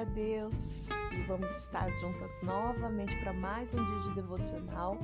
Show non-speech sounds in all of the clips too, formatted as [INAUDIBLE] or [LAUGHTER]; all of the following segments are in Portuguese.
A Deus! E vamos estar juntas novamente para mais um dia de devocional.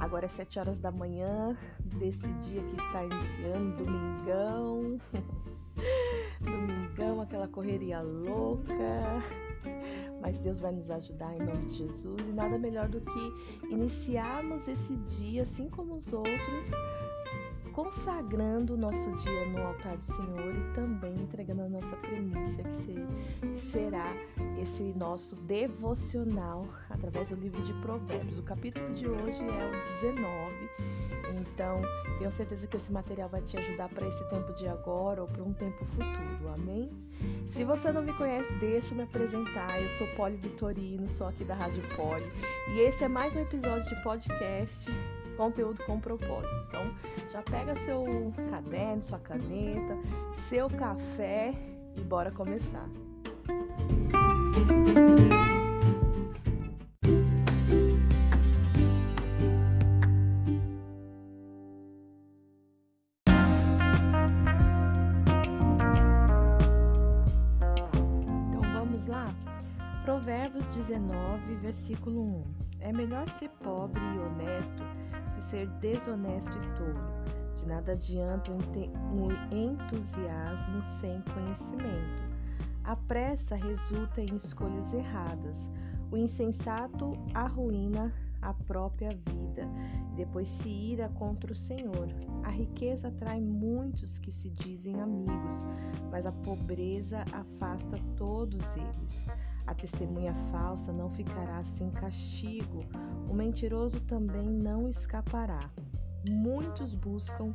Agora é sete horas da manhã desse dia que está iniciando, domingão. [LAUGHS] domingão, aquela correria louca. Mas Deus vai nos ajudar em nome de Jesus e nada melhor do que iniciarmos esse dia assim como os outros consagrando o nosso dia no altar do Senhor e também entregando a nossa primícia, que, ser, que será esse nosso devocional através do livro de Provérbios. O capítulo de hoje é o 19. Então, tenho certeza que esse material vai te ajudar para esse tempo de agora ou para um tempo futuro. Amém? Se você não me conhece, deixa eu me apresentar. Eu sou Poli Vitorino, sou aqui da Rádio Poli, e esse é mais um episódio de podcast conteúdo com propósito. Então, já pega seu caderno, sua caneta, seu café e bora começar. Então vamos lá? Provérbios 19, versículo 1. É melhor ser pobre e honesto ser desonesto e tolo. De nada adianta um entusiasmo sem conhecimento. A pressa resulta em escolhas erradas. O insensato arruína a própria vida depois se ira contra o Senhor. A riqueza atrai muitos que se dizem amigos, mas a pobreza afasta todos eles. A testemunha falsa não ficará sem castigo, o mentiroso também não escapará. Muitos buscam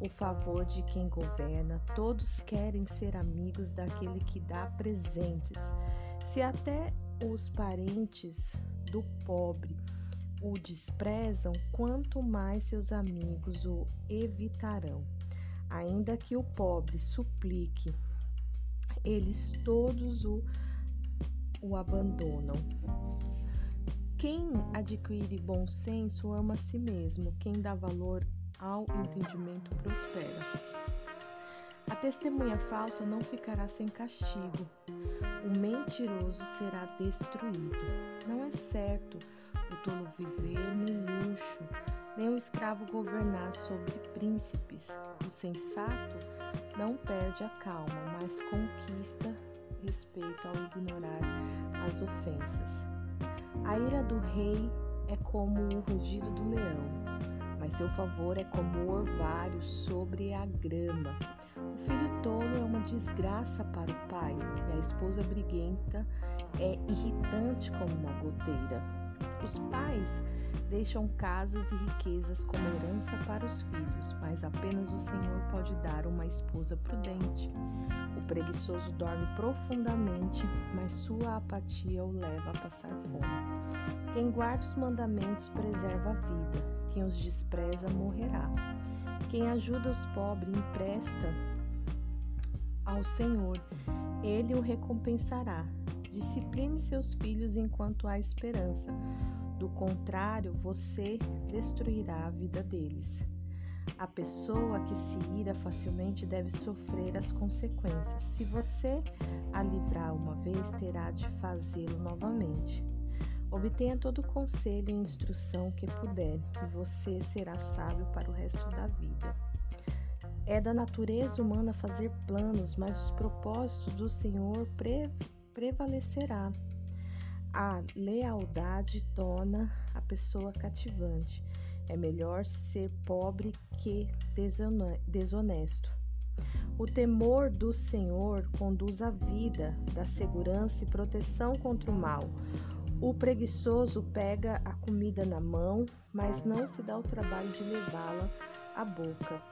o favor de quem governa, todos querem ser amigos daquele que dá presentes. Se até os parentes do pobre o desprezam, quanto mais seus amigos o evitarão. Ainda que o pobre suplique, eles todos o o abandonam. Quem adquire bom senso ama a si mesmo, quem dá valor ao entendimento prospera. A testemunha falsa não ficará sem castigo, o mentiroso será destruído. Não é certo o tolo viver no luxo, nem o escravo governar sobre príncipes. O sensato não perde a calma, mas conquista respeito ao ignorar as ofensas. A ira do rei é como o rugido do leão, mas seu favor é como o orvalho sobre a grama. O filho tolo é uma desgraça para o pai, e a esposa briguenta é irritante como uma goteira. Os pais deixam casas e riquezas como herança para os filhos, mas apenas o Senhor pode dar uma esposa prudente. O preguiçoso dorme profundamente, mas sua apatia o leva a passar fome. Quem guarda os mandamentos preserva a vida, quem os despreza morrerá. Quem ajuda os pobres empresta ao Senhor, ele o recompensará. Discipline seus filhos enquanto há esperança, do contrário, você destruirá a vida deles. A pessoa que se ira facilmente deve sofrer as consequências. Se você a livrar uma vez, terá de fazê-lo novamente. Obtenha todo o conselho e instrução que puder, e você será sábio para o resto da vida. É da natureza humana fazer planos, mas os propósitos do Senhor pre prevalecerá. A lealdade torna a pessoa cativante. É melhor ser pobre que desonesto. O temor do Senhor conduz à vida, dá segurança e proteção contra o mal. O preguiçoso pega a comida na mão, mas não se dá o trabalho de levá-la à boca.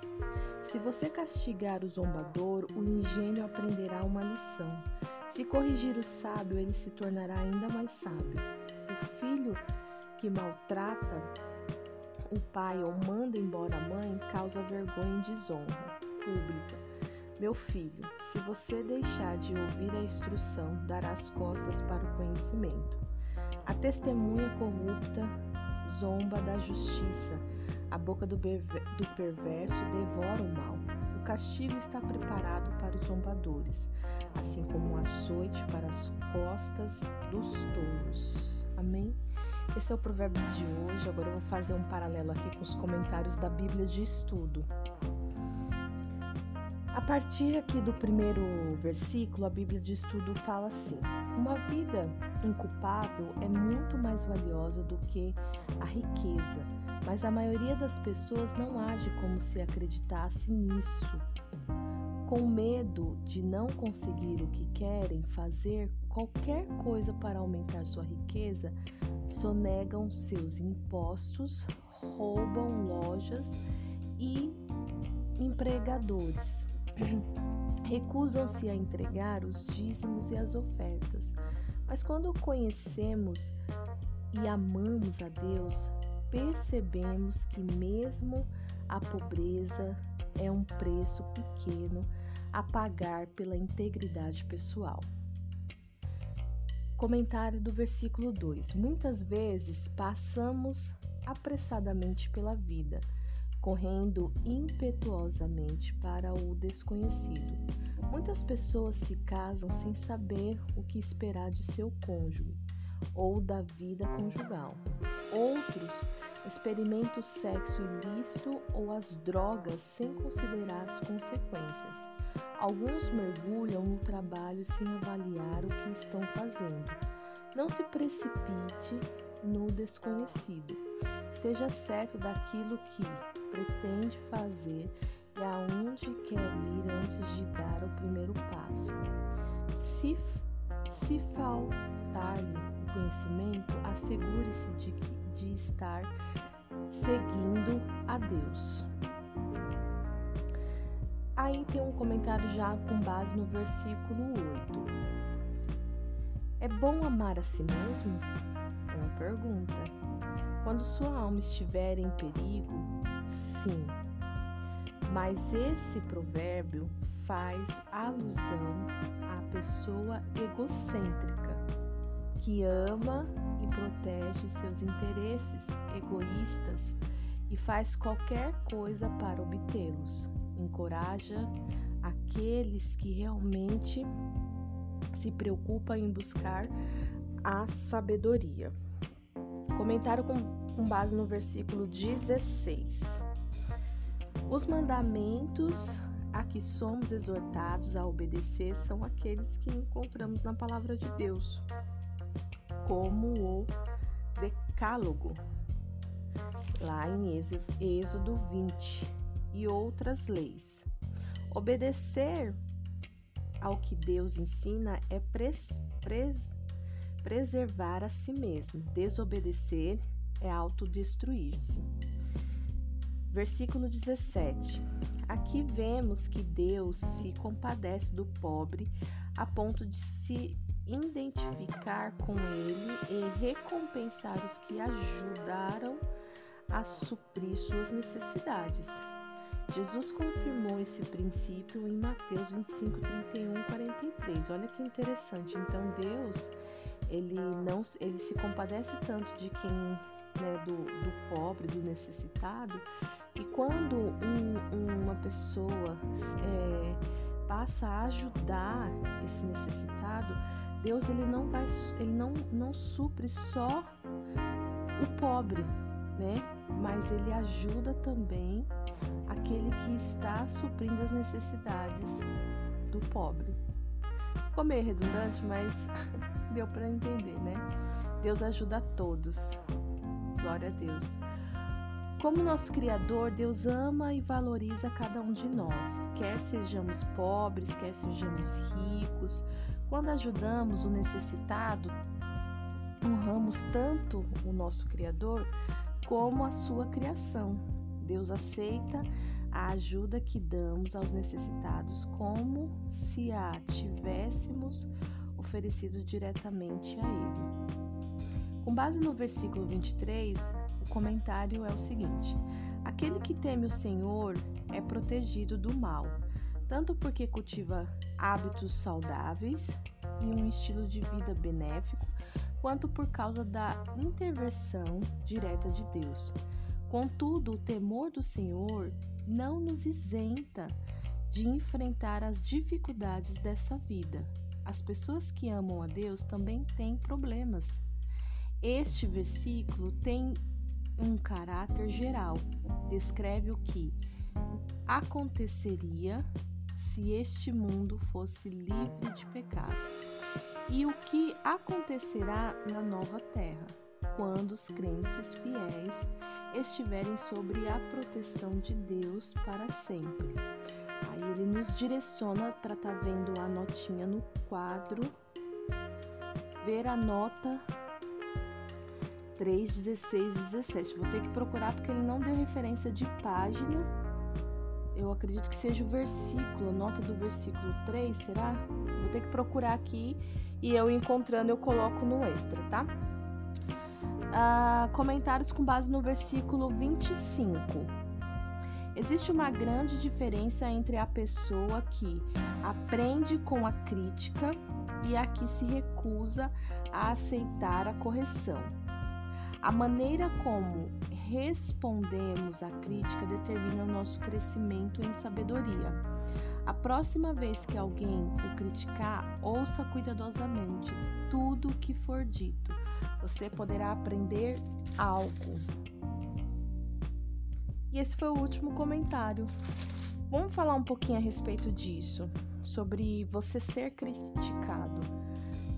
Se você castigar o zombador, o ingênuo aprenderá uma lição. Se corrigir o sábio, ele se tornará ainda mais sábio. O filho que maltrata o pai ou manda embora a mãe causa vergonha e desonra pública. Meu filho, se você deixar de ouvir a instrução, dará as costas para o conhecimento. A testemunha corrupta zomba da justiça, a boca do, perverso devora o mal. O castigo está preparado para os zombadores, assim como um açoite para as costas dos touros. Amém? Esse é o Provérbios de hoje. Agora eu vou fazer um paralelo aqui com os comentários da Bíblia de estudo. A partir aqui do primeiro versículo, a Bíblia de estudo fala assim: Uma vida inculpável é muito mais valiosa do que a riqueza, mas a maioria das pessoas não age como se acreditasse nisso. Com medo de não conseguir o que querem fazer, qualquer coisa para aumentar sua riqueza, sonegam seus impostos, roubam lojas e empregadores. [CLEARS THROAT] Recusam-se a entregar os dízimos e as ofertas. Mas quando conhecemos e amamos a Deus, percebemos que mesmo a pobreza é um preço pequeno a pagar pela integridade pessoal. Comentário do versículo 2: Muitas vezes passamos apressadamente pela vida, correndo impetuosamente para o desconhecido. Muitas pessoas se casam sem saber o que esperar de seu cônjuge ou da vida conjugal. Outros experimentam o sexo ilícito ou as drogas sem considerar as consequências. Alguns mergulham no trabalho sem avaliar o que estão fazendo. Não se precipite no desconhecido. Esteja certo daquilo que pretende fazer e aonde quer ir antes de dar o primeiro passo. Se, se faltar-lhe conhecimento, assegure-se de, de estar seguindo a Deus. Aí tem um comentário já com base no versículo 8. É bom amar a si mesmo? Uma pergunta. Quando sua alma estiver em perigo, sim. Mas esse provérbio faz alusão à pessoa egocêntrica que ama e protege seus interesses egoístas e faz qualquer coisa para obtê-los encoraja aqueles que realmente se preocupam em buscar a sabedoria. Comentário com, com base no versículo 16. Os mandamentos a que somos exortados a obedecer são aqueles que encontramos na palavra de Deus, como o Decálogo, lá em Êxodo 20 e outras leis. Obedecer ao que Deus ensina é pres, pres, preservar a si mesmo. Desobedecer é autodestruir-se. Versículo 17. Aqui vemos que Deus se compadece do pobre a ponto de se identificar com ele e recompensar os que ajudaram a suprir suas necessidades. Jesus confirmou esse princípio em Mateus 25, 31 43. Olha que interessante. Então Deus ele não ele se compadece tanto de quem né, do, do pobre, do necessitado, e quando um, uma pessoa é, passa a ajudar esse necessitado, Deus ele não vai ele não, não supre só o pobre, né? Mas ele ajuda também aquele que está suprindo as necessidades do pobre. Ficou meio redundante, mas [LAUGHS] deu para entender, né? Deus ajuda a todos. Glória a Deus. Como nosso Criador, Deus ama e valoriza cada um de nós, quer sejamos pobres, quer sejamos ricos. Quando ajudamos o necessitado, honramos tanto o nosso Criador como a sua criação. Deus aceita a ajuda que damos aos necessitados como se a tivéssemos oferecido diretamente a Ele. Com base no versículo 23, o comentário é o seguinte: Aquele que teme o Senhor é protegido do mal, tanto porque cultiva hábitos saudáveis e um estilo de vida benéfico, quanto por causa da intervenção direta de Deus. Contudo, o temor do Senhor não nos isenta de enfrentar as dificuldades dessa vida. As pessoas que amam a Deus também têm problemas. Este versículo tem um caráter geral, descreve o que aconteceria se este mundo fosse livre de pecado e o que acontecerá na nova terra, quando os crentes fiéis estiverem sobre a proteção de Deus para sempre. Aí ele nos direciona para estar tá vendo a notinha no quadro, ver a nota 3, 16, 17. Vou ter que procurar porque ele não deu referência de página. Eu acredito que seja o versículo, nota do versículo 3, será? Vou ter que procurar aqui e eu encontrando eu coloco no extra, tá? Ah, comentários com base no versículo 25. Existe uma grande diferença entre a pessoa que aprende com a crítica e a que se recusa a aceitar a correção. A maneira como respondemos à crítica determina o nosso crescimento em sabedoria. A próxima vez que alguém o criticar, ouça cuidadosamente tudo o que for dito. Você poderá aprender algo. E esse foi o último comentário. Vamos falar um pouquinho a respeito disso, sobre você ser criticado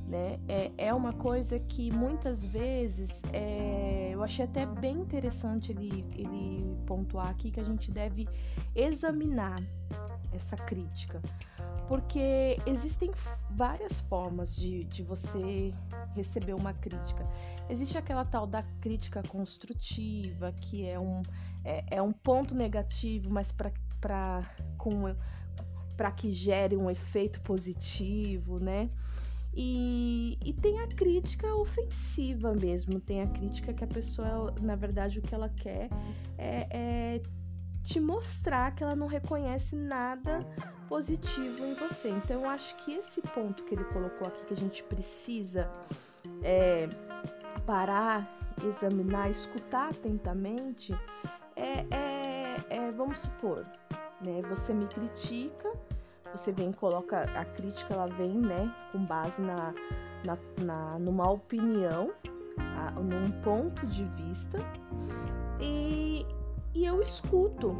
né? É, é uma coisa que muitas vezes é, eu achei até bem interessante ele, ele pontuar aqui que a gente deve examinar essa crítica, porque existem várias formas de, de você receber uma crítica. Existe aquela tal da crítica construtiva, que é um, é, é um ponto negativo, mas para que gere um efeito positivo, né? E, e, tem a crítica ofensiva mesmo, tem a crítica que a pessoa, na verdade, o que ela quer é, é te mostrar que ela não reconhece nada positivo em você. Então, eu acho que esse ponto que ele colocou aqui, que a gente precisa é, parar, examinar, escutar atentamente, é, é, é vamos supor, né? Você me critica você vem coloca a crítica ela vem né com base na, na, na numa opinião a, num ponto de vista e, e eu escuto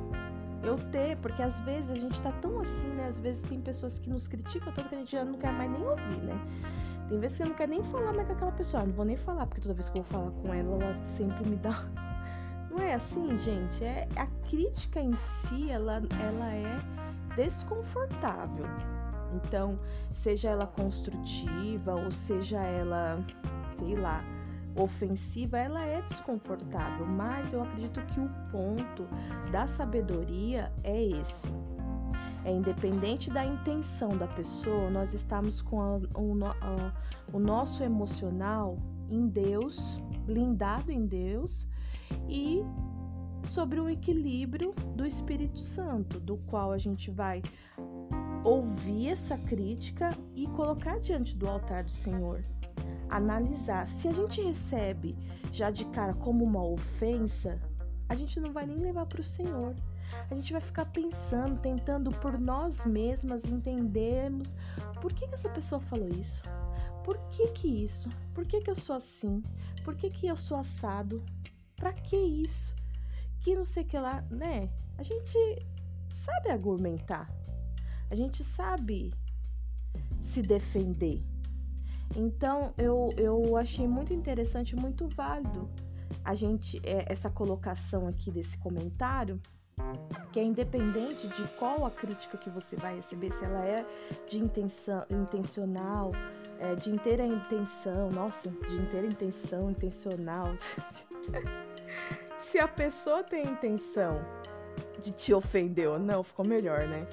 eu ter porque às vezes a gente tá tão assim né às vezes tem pessoas que nos criticam tanto que a gente já não quer mais nem ouvir né tem vezes que eu não quero nem falar mais com aquela pessoa, não vou nem falar, porque toda vez que eu vou falar com ela, ela sempre me dá. [LAUGHS] Não é assim, gente. É a crítica em si, ela, ela é desconfortável. Então, seja ela construtiva ou seja ela, sei lá, ofensiva, ela é desconfortável, mas eu acredito que o ponto da sabedoria é esse. É independente da intenção da pessoa, nós estamos com a, o, a, o nosso emocional em Deus, blindado em Deus e sobre um equilíbrio do Espírito Santo, do qual a gente vai ouvir essa crítica e colocar diante do altar do Senhor. Analisar. Se a gente recebe já de cara como uma ofensa, a gente não vai nem levar para o Senhor. A gente vai ficar pensando, tentando por nós mesmas entendermos por que, que essa pessoa falou isso. Por que que isso? Por que que eu sou assim? Por que que eu sou assado? Para que isso? que não sei que lá, né? A gente sabe argumentar, a gente sabe se defender. Então eu, eu achei muito interessante, muito válido a gente é, essa colocação aqui desse comentário, que é independente de qual a crítica que você vai receber, se ela é de intenção, intencional, é, de inteira intenção, nossa, de inteira intenção, intencional. [LAUGHS] se a pessoa tem intenção de te ofender ou não, ficou melhor, né?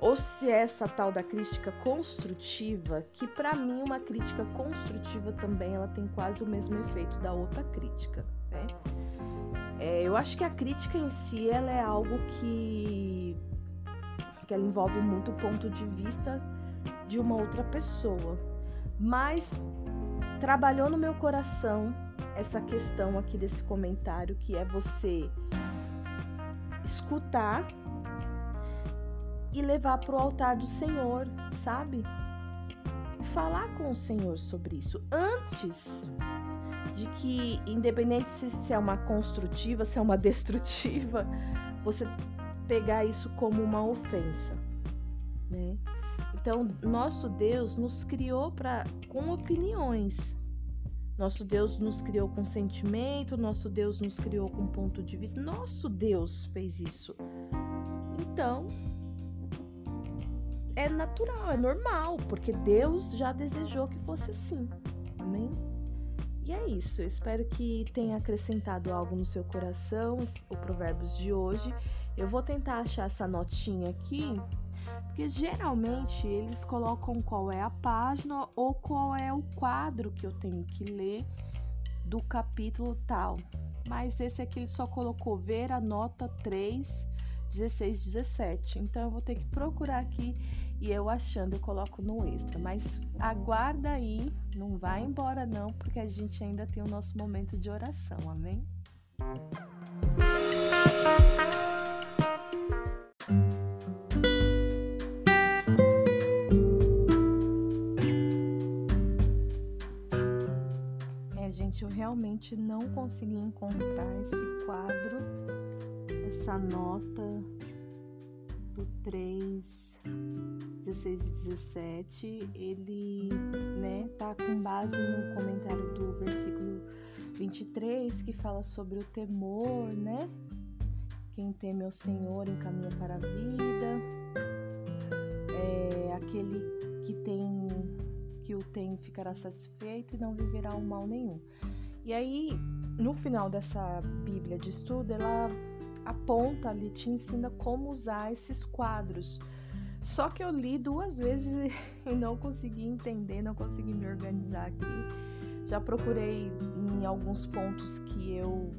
Ou se é essa tal da crítica construtiva, que para mim uma crítica construtiva também ela tem quase o mesmo efeito da outra crítica, né? É, eu acho que a crítica em si ela é algo que que ela envolve muito o ponto de vista de uma outra pessoa, mas trabalhou no meu coração essa questão aqui desse comentário, que é você escutar e levar para o altar do Senhor, sabe? Falar com o Senhor sobre isso antes de que, independente se é uma construtiva, se é uma [LAUGHS] destrutiva, você pegar isso como uma ofensa, né? Então, nosso Deus nos criou para com opiniões. Nosso Deus nos criou com sentimento, nosso Deus nos criou com ponto de vista. Nosso Deus fez isso. Então, é natural, é normal, porque Deus já desejou que fosse assim. Amém? E é isso. Eu espero que tenha acrescentado algo no seu coração o Provérbios de hoje. Eu vou tentar achar essa notinha aqui, porque geralmente eles colocam qual é a página ou qual é o quadro que eu tenho que ler do capítulo tal. Mas esse aqui ele só colocou ver a nota 3, 16, 17. Então eu vou ter que procurar aqui e eu achando eu coloco no extra. Mas aguarda aí, não vai embora não, porque a gente ainda tem o nosso momento de oração, amém? realmente não consegui encontrar esse quadro, essa nota do 3, 16 e 17. Ele, né, tá com base no comentário do versículo 23 que fala sobre o temor, né? Quem teme ao Senhor encaminha para a vida. É aquele que tem que o tem ficará satisfeito e não viverá o mal nenhum. E aí, no final dessa Bíblia de estudo, ela aponta ali, te ensina como usar esses quadros. Só que eu li duas vezes [LAUGHS] e não consegui entender, não consegui me organizar aqui. Já procurei em alguns pontos que eu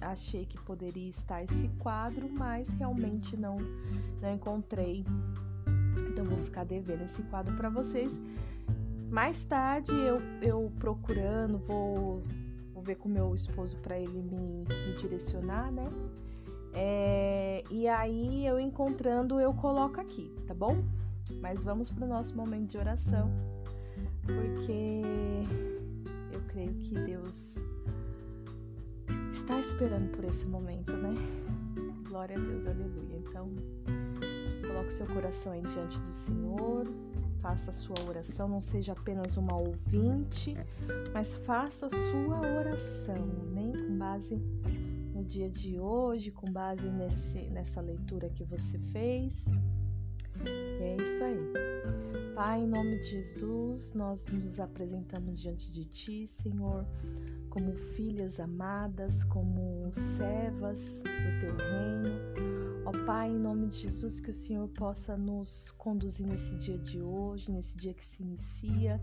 achei que poderia estar esse quadro, mas realmente não, não encontrei. Então vou ficar devendo esse quadro para vocês. Mais tarde eu, eu procurando, vou vou ver com meu esposo para ele me, me, direcionar, né? É, e aí eu encontrando eu coloco aqui, tá bom? Mas vamos para o nosso momento de oração, porque eu creio que Deus está esperando por esse momento, né? Glória a Deus, aleluia. Então, coloque seu coração aí diante do Senhor faça a sua oração, não seja apenas uma ouvinte, mas faça a sua oração, nem com base no dia de hoje, com base nesse, nessa leitura que você fez. E é isso aí. Pai, em nome de Jesus, nós nos apresentamos diante de Ti, Senhor, como filhas amadas, como servas do Teu reino Ó Pai, em nome de Jesus, que o Senhor possa nos conduzir nesse dia de hoje, nesse dia que se inicia.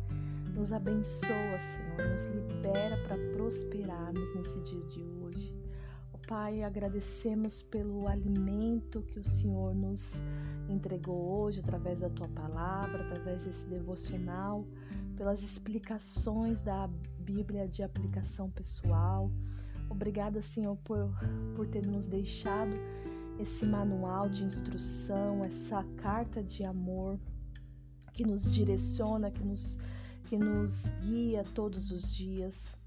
Nos abençoa, Senhor, nos libera para prosperarmos nesse dia de hoje. Pai, agradecemos pelo alimento que o Senhor nos entregou hoje através da tua palavra, através desse devocional, pelas explicações da Bíblia de aplicação pessoal. Obrigada, Senhor, por, por ter nos deixado esse manual de instrução, essa carta de amor que nos direciona, que nos, que nos guia todos os dias.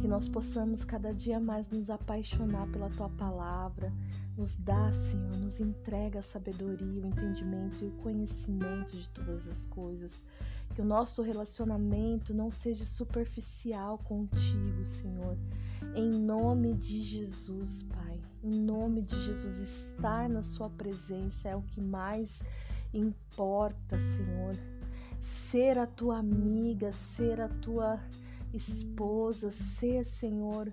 Que nós possamos cada dia mais nos apaixonar pela tua palavra. Nos dá, Senhor, nos entrega a sabedoria, o entendimento e o conhecimento de todas as coisas. Que o nosso relacionamento não seja superficial contigo, Senhor. Em nome de Jesus, Pai. Em nome de Jesus, estar na Sua presença é o que mais importa, Senhor. Ser a tua amiga, ser a tua esposa, ser, Senhor,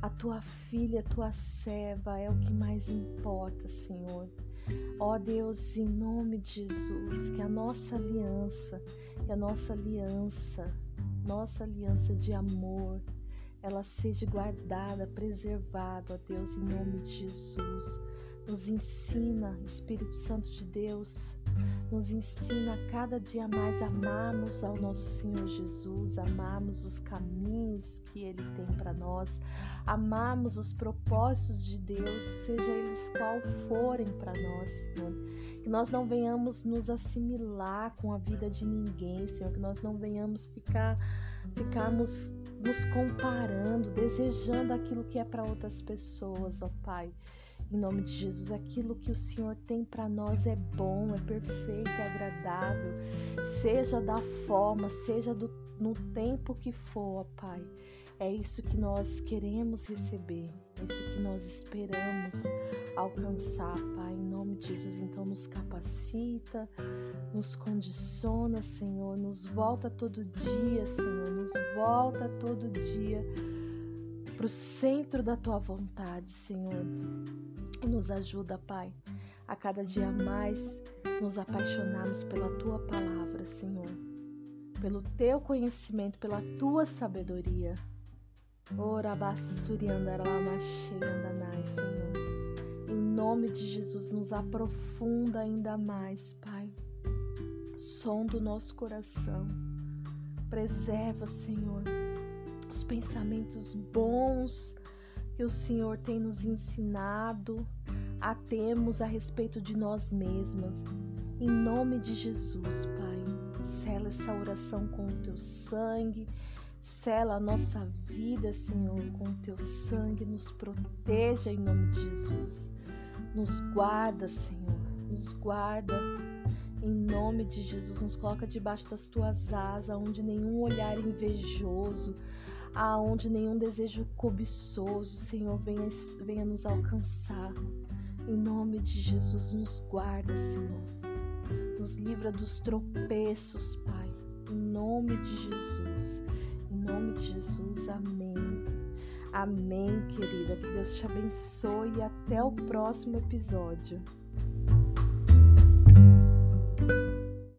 a tua filha, a tua serva é o que mais importa, Senhor. Ó Deus, em nome de Jesus, que a nossa aliança, que a nossa aliança, nossa aliança de amor, ela seja guardada, preservada, ó Deus, em nome de Jesus. Nos ensina, Espírito Santo de Deus, nos ensina a cada dia mais amarmos ao nosso Senhor Jesus, amarmos os caminhos que Ele tem para nós, amarmos os propósitos de Deus, seja eles qual forem para nós, Senhor. Que nós não venhamos nos assimilar com a vida de ninguém, Senhor. Que nós não venhamos ficar ficarmos nos comparando, desejando aquilo que é para outras pessoas, ó Pai. Em nome de Jesus, aquilo que o Senhor tem para nós é bom, é perfeito, é agradável, seja da forma, seja do, no tempo que for, ó Pai. É isso que nós queremos receber, é isso que nós esperamos alcançar, Pai. Em nome de Jesus, então nos capacita, nos condiciona, Senhor, nos volta todo dia, Senhor, nos volta todo dia para o centro da tua vontade, Senhor. E nos ajuda, Pai, a cada dia mais nos apaixonarmos pela tua palavra, Senhor, pelo teu conhecimento, pela tua sabedoria. Ora Senhor. Em nome de Jesus, nos aprofunda ainda mais, Pai. Som do nosso coração. Preserva, Senhor, os pensamentos bons que o Senhor tem nos ensinado a termos a respeito de nós mesmas. Em nome de Jesus, Pai, sela essa oração com o teu sangue Sela a nossa vida, Senhor, com o teu sangue, nos proteja em nome de Jesus. Nos guarda, Senhor, nos guarda em nome de Jesus. Nos coloca debaixo das tuas asas, onde nenhum olhar invejoso, aonde nenhum desejo cobiçoso, Senhor, venha, venha nos alcançar. Em nome de Jesus, nos guarda, Senhor. Nos livra dos tropeços, Pai. Em nome de Jesus. Em nome de Jesus, amém. Amém, querida. Que Deus te abençoe e até o próximo episódio.